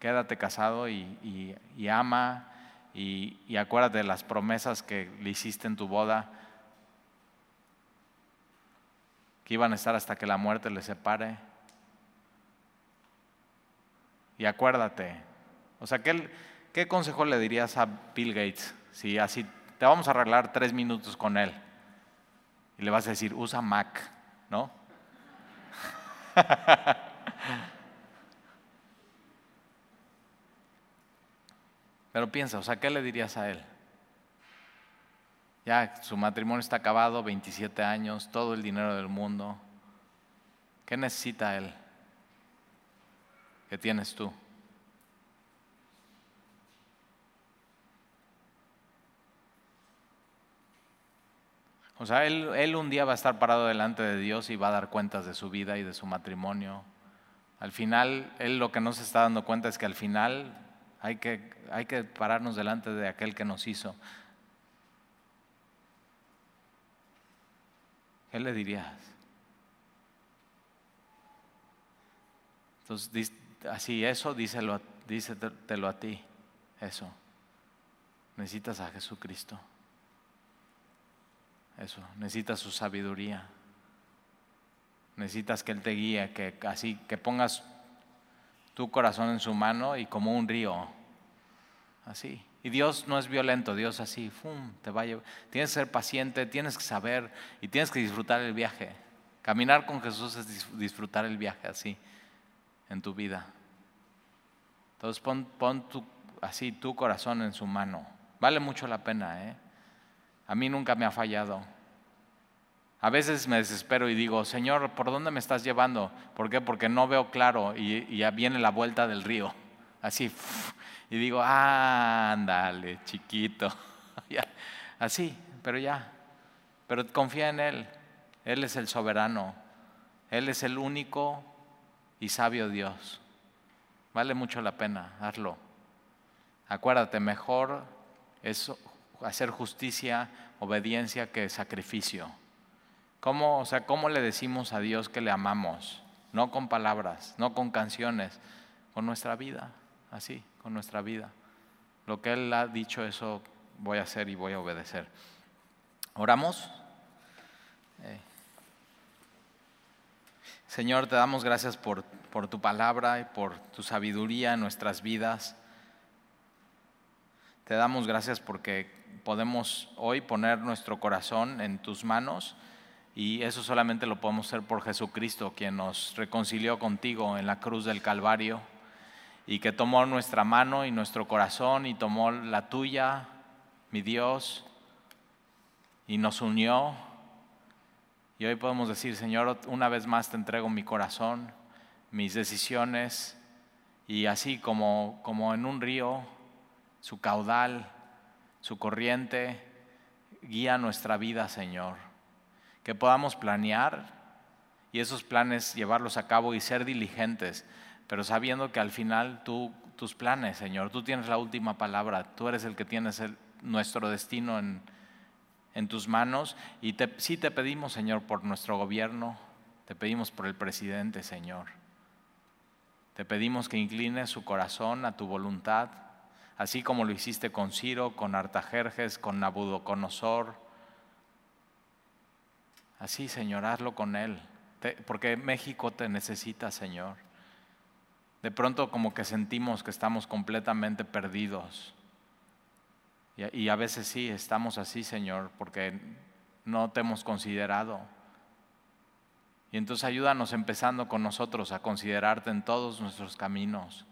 Quédate casado y, ama y, acuérdate de las promesas que le hiciste en tu boda, que iban a estar hasta que la muerte le separe. Y acuérdate, o sea, ¿qué, ¿qué consejo le dirías a Bill Gates si así te vamos a arreglar tres minutos con él? Y le vas a decir, usa Mac, ¿no? Pero piensa, o sea, ¿qué le dirías a él? Ya su matrimonio está acabado, 27 años, todo el dinero del mundo. ¿Qué necesita él? ¿Qué tienes tú? O sea, él, un día va a estar parado delante de Dios y va a dar cuentas de su vida y de su matrimonio. Al final, él lo que no se está dando cuenta es que al final hay que, hay que pararnos delante de aquel que nos hizo. ¿Qué le dirías? Entonces, así, eso díselo, dísetelo a ti, eso. Necesitas a Jesucristo. Eso, necesitas su sabiduría. Necesitas que Él te guíe, que así, que pongas tu corazón en su mano y como un río, así. Y Dios no es violento, Dios así, ¡fum! te va a llevar. Tienes que ser paciente, tienes que saber y tienes que disfrutar el viaje. Caminar con Jesús es disfrutar el viaje así en tu vida. Entonces pon, pon tu, así tu corazón en su mano. Vale mucho la pena, ¿eh? A mí nunca me ha fallado. A veces me desespero y digo, Señor, ¿por dónde me estás llevando? ¿Por qué? Porque no veo claro y, ya viene la vuelta del río. Así. Y digo, ándale, chiquito. Así, pero ya. Pero confía en Él. Él es el soberano. Él es el único y sabio Dios. Vale mucho la pena, hazlo. Acuérdate, mejor es hacer justicia, obediencia que sacrificio. ¿Cómo, o sea, ¿Cómo le decimos a Dios que le amamos? No con palabras, no con canciones, con nuestra vida, así, con nuestra vida. Lo que Él ha dicho, eso voy a hacer y voy a obedecer. ¿Oramos? Eh. Señor, te damos gracias por, por tu palabra y por tu sabiduría en nuestras vidas. Te damos gracias porque podemos hoy poner nuestro corazón en tus manos y eso solamente lo podemos hacer por Jesucristo, quien nos reconcilió contigo en la cruz del Calvario y que tomó nuestra mano y nuestro corazón y tomó la tuya, mi Dios, y nos unió. Y hoy podemos decir, Señor, una vez más te entrego mi corazón, mis decisiones, y así como, como en un río, su caudal, su corriente, guía nuestra vida, Señor que podamos planear y esos planes llevarlos a cabo y ser diligentes, pero sabiendo que al final tú, tus planes, Señor, tú tienes la última palabra, tú eres el que tienes nuestro destino en, en tus manos y te, sí te pedimos, Señor, por nuestro gobierno, te pedimos por el presidente, Señor. Te pedimos que inclines su corazón a tu voluntad, así como lo hiciste con Ciro, con Artajerjes, con Nabucodonosor, Así, Señor, hazlo con Él, porque México te necesita, Señor. De pronto como que sentimos que estamos completamente perdidos. Y, a veces sí, estamos así, Señor, porque no te hemos considerado. Y entonces ayúdanos empezando con nosotros a considerarte en todos nuestros caminos.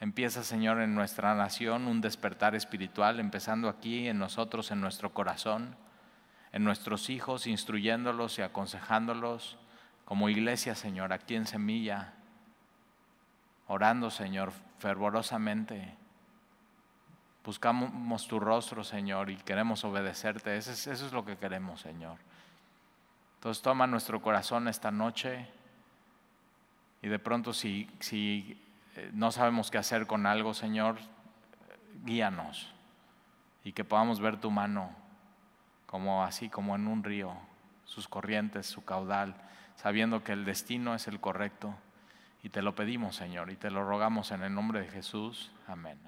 Empieza, Señor, en nuestra nación un despertar espiritual, empezando aquí en nosotros, en nuestro corazón en nuestros hijos, instruyéndolos y aconsejándolos como iglesia, Señor, aquí en Semilla, orando, Señor, fervorosamente. Buscamos tu rostro, Señor, y queremos obedecerte. Eso es, eso es lo que queremos, Señor. Entonces toma nuestro corazón esta noche y de pronto si, si no sabemos qué hacer con algo, Señor, guíanos y que podamos ver tu mano como así como en un río, sus corrientes, su caudal, sabiendo que el destino es el correcto. Y te lo pedimos, Señor, y te lo rogamos en el nombre de Jesús. Amén.